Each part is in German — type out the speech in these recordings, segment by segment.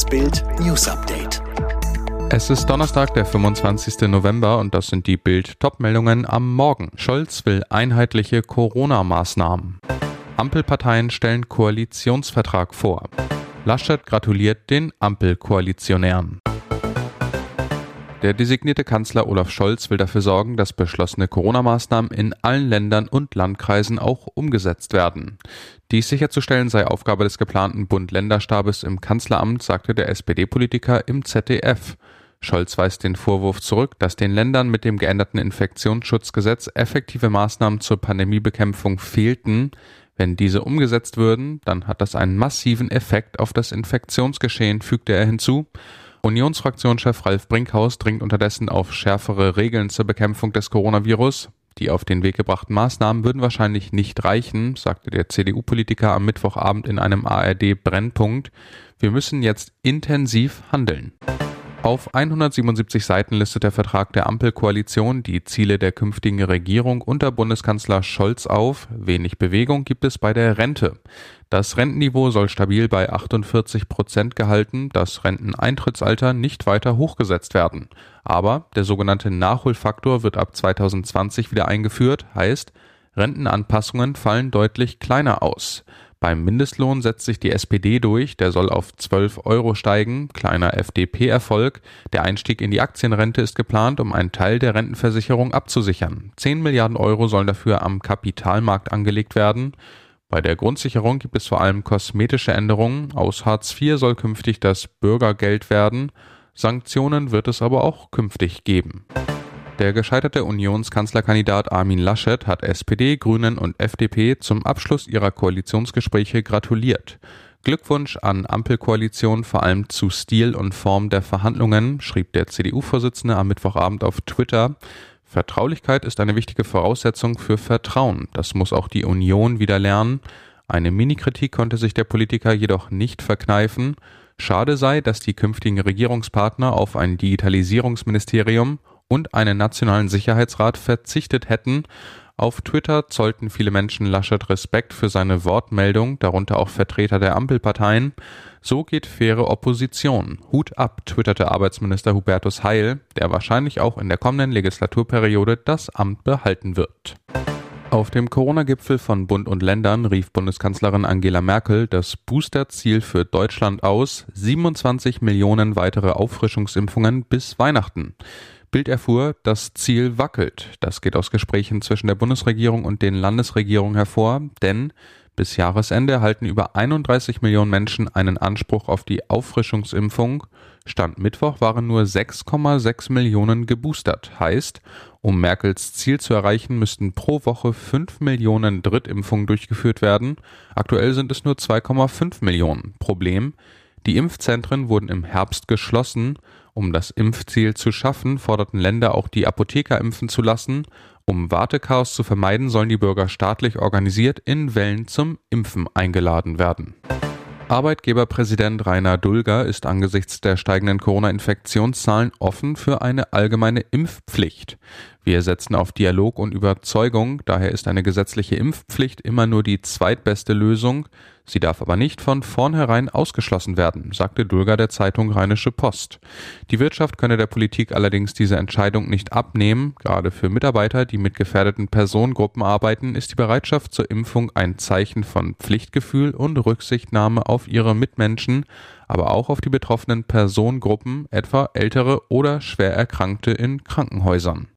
Das Bild News Update. Es ist Donnerstag, der 25. November und das sind die Bild-Top-Meldungen am Morgen. Scholz will einheitliche Corona-Maßnahmen. Ampelparteien stellen Koalitionsvertrag vor. Laschet gratuliert den Ampelkoalitionären. Der designierte Kanzler Olaf Scholz will dafür sorgen, dass beschlossene Corona-Maßnahmen in allen Ländern und Landkreisen auch umgesetzt werden. Dies sicherzustellen sei Aufgabe des geplanten Bund-Länder-Stabes im Kanzleramt, sagte der SPD-Politiker im ZDF. Scholz weist den Vorwurf zurück, dass den Ländern mit dem geänderten Infektionsschutzgesetz effektive Maßnahmen zur Pandemiebekämpfung fehlten. Wenn diese umgesetzt würden, dann hat das einen massiven Effekt auf das Infektionsgeschehen, fügte er hinzu. Unionsfraktionschef Ralf Brinkhaus dringt unterdessen auf schärfere Regeln zur Bekämpfung des Coronavirus. Die auf den Weg gebrachten Maßnahmen würden wahrscheinlich nicht reichen, sagte der CDU-Politiker am Mittwochabend in einem ARD Brennpunkt. Wir müssen jetzt intensiv handeln. Auf 177 Seiten listet der Vertrag der Ampelkoalition die Ziele der künftigen Regierung unter Bundeskanzler Scholz auf. Wenig Bewegung gibt es bei der Rente. Das Rentenniveau soll stabil bei 48 Prozent gehalten, das Renteneintrittsalter nicht weiter hochgesetzt werden. Aber der sogenannte Nachholfaktor wird ab 2020 wieder eingeführt, heißt, Rentenanpassungen fallen deutlich kleiner aus. Beim Mindestlohn setzt sich die SPD durch, der soll auf 12 Euro steigen, kleiner FDP-Erfolg. Der Einstieg in die Aktienrente ist geplant, um einen Teil der Rentenversicherung abzusichern. 10 Milliarden Euro sollen dafür am Kapitalmarkt angelegt werden. Bei der Grundsicherung gibt es vor allem kosmetische Änderungen. Aus Hartz IV soll künftig das Bürgergeld werden. Sanktionen wird es aber auch künftig geben. Der gescheiterte Unionskanzlerkandidat Armin Laschet hat SPD, Grünen und FDP zum Abschluss ihrer Koalitionsgespräche gratuliert. Glückwunsch an Ampelkoalition vor allem zu Stil und Form der Verhandlungen, schrieb der CDU-Vorsitzende am Mittwochabend auf Twitter. Vertraulichkeit ist eine wichtige Voraussetzung für Vertrauen. Das muss auch die Union wieder lernen. Eine Mini-Kritik konnte sich der Politiker jedoch nicht verkneifen. Schade sei, dass die künftigen Regierungspartner auf ein Digitalisierungsministerium und einen nationalen Sicherheitsrat verzichtet hätten. Auf Twitter zollten viele Menschen Laschet Respekt für seine Wortmeldung, darunter auch Vertreter der Ampelparteien. So geht faire Opposition. Hut ab, twitterte Arbeitsminister Hubertus Heil, der wahrscheinlich auch in der kommenden Legislaturperiode das Amt behalten wird. Auf dem Corona-Gipfel von Bund und Ländern rief Bundeskanzlerin Angela Merkel das Booster-Ziel für Deutschland aus, 27 Millionen weitere Auffrischungsimpfungen bis Weihnachten. Bild erfuhr, das Ziel wackelt. Das geht aus Gesprächen zwischen der Bundesregierung und den Landesregierungen hervor, denn bis Jahresende erhalten über 31 Millionen Menschen einen Anspruch auf die Auffrischungsimpfung. Stand Mittwoch waren nur 6,6 Millionen geboostert. Heißt, um Merkels Ziel zu erreichen, müssten pro Woche 5 Millionen Drittimpfungen durchgeführt werden. Aktuell sind es nur 2,5 Millionen. Problem, die Impfzentren wurden im Herbst geschlossen. Um das Impfziel zu schaffen, forderten Länder auch die Apotheker impfen zu lassen. Um Wartechaos zu vermeiden, sollen die Bürger staatlich organisiert in Wellen zum Impfen eingeladen werden. Arbeitgeberpräsident Rainer Dulger ist angesichts der steigenden Corona-Infektionszahlen offen für eine allgemeine Impfpflicht. Wir setzen auf Dialog und Überzeugung, daher ist eine gesetzliche Impfpflicht immer nur die zweitbeste Lösung. Sie darf aber nicht von vornherein ausgeschlossen werden, sagte Dulger der Zeitung Rheinische Post. Die Wirtschaft könne der Politik allerdings diese Entscheidung nicht abnehmen. Gerade für Mitarbeiter, die mit gefährdeten Personengruppen arbeiten, ist die Bereitschaft zur Impfung ein Zeichen von Pflichtgefühl und Rücksichtnahme auf ihre Mitmenschen, aber auch auf die betroffenen Personengruppen, etwa ältere oder schwer Erkrankte in Krankenhäusern.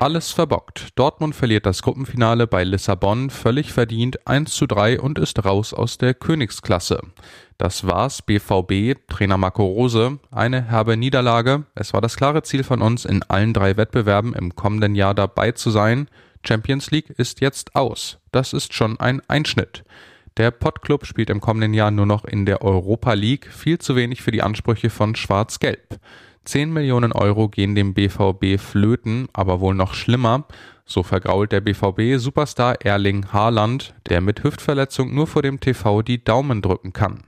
Alles verbockt. Dortmund verliert das Gruppenfinale bei Lissabon völlig verdient 1 zu 3 und ist raus aus der Königsklasse. Das war's, BVB, Trainer Marco Rose. Eine herbe Niederlage. Es war das klare Ziel von uns, in allen drei Wettbewerben im kommenden Jahr dabei zu sein. Champions League ist jetzt aus. Das ist schon ein Einschnitt. Der Pottclub spielt im kommenden Jahr nur noch in der Europa League, viel zu wenig für die Ansprüche von Schwarz-Gelb. 10 Millionen Euro gehen dem BVB flöten, aber wohl noch schlimmer. So vergrault der BVB-Superstar Erling Haaland, der mit Hüftverletzung nur vor dem TV die Daumen drücken kann.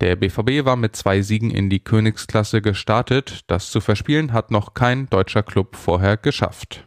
Der BVB war mit zwei Siegen in die Königsklasse gestartet. Das zu verspielen hat noch kein deutscher Club vorher geschafft.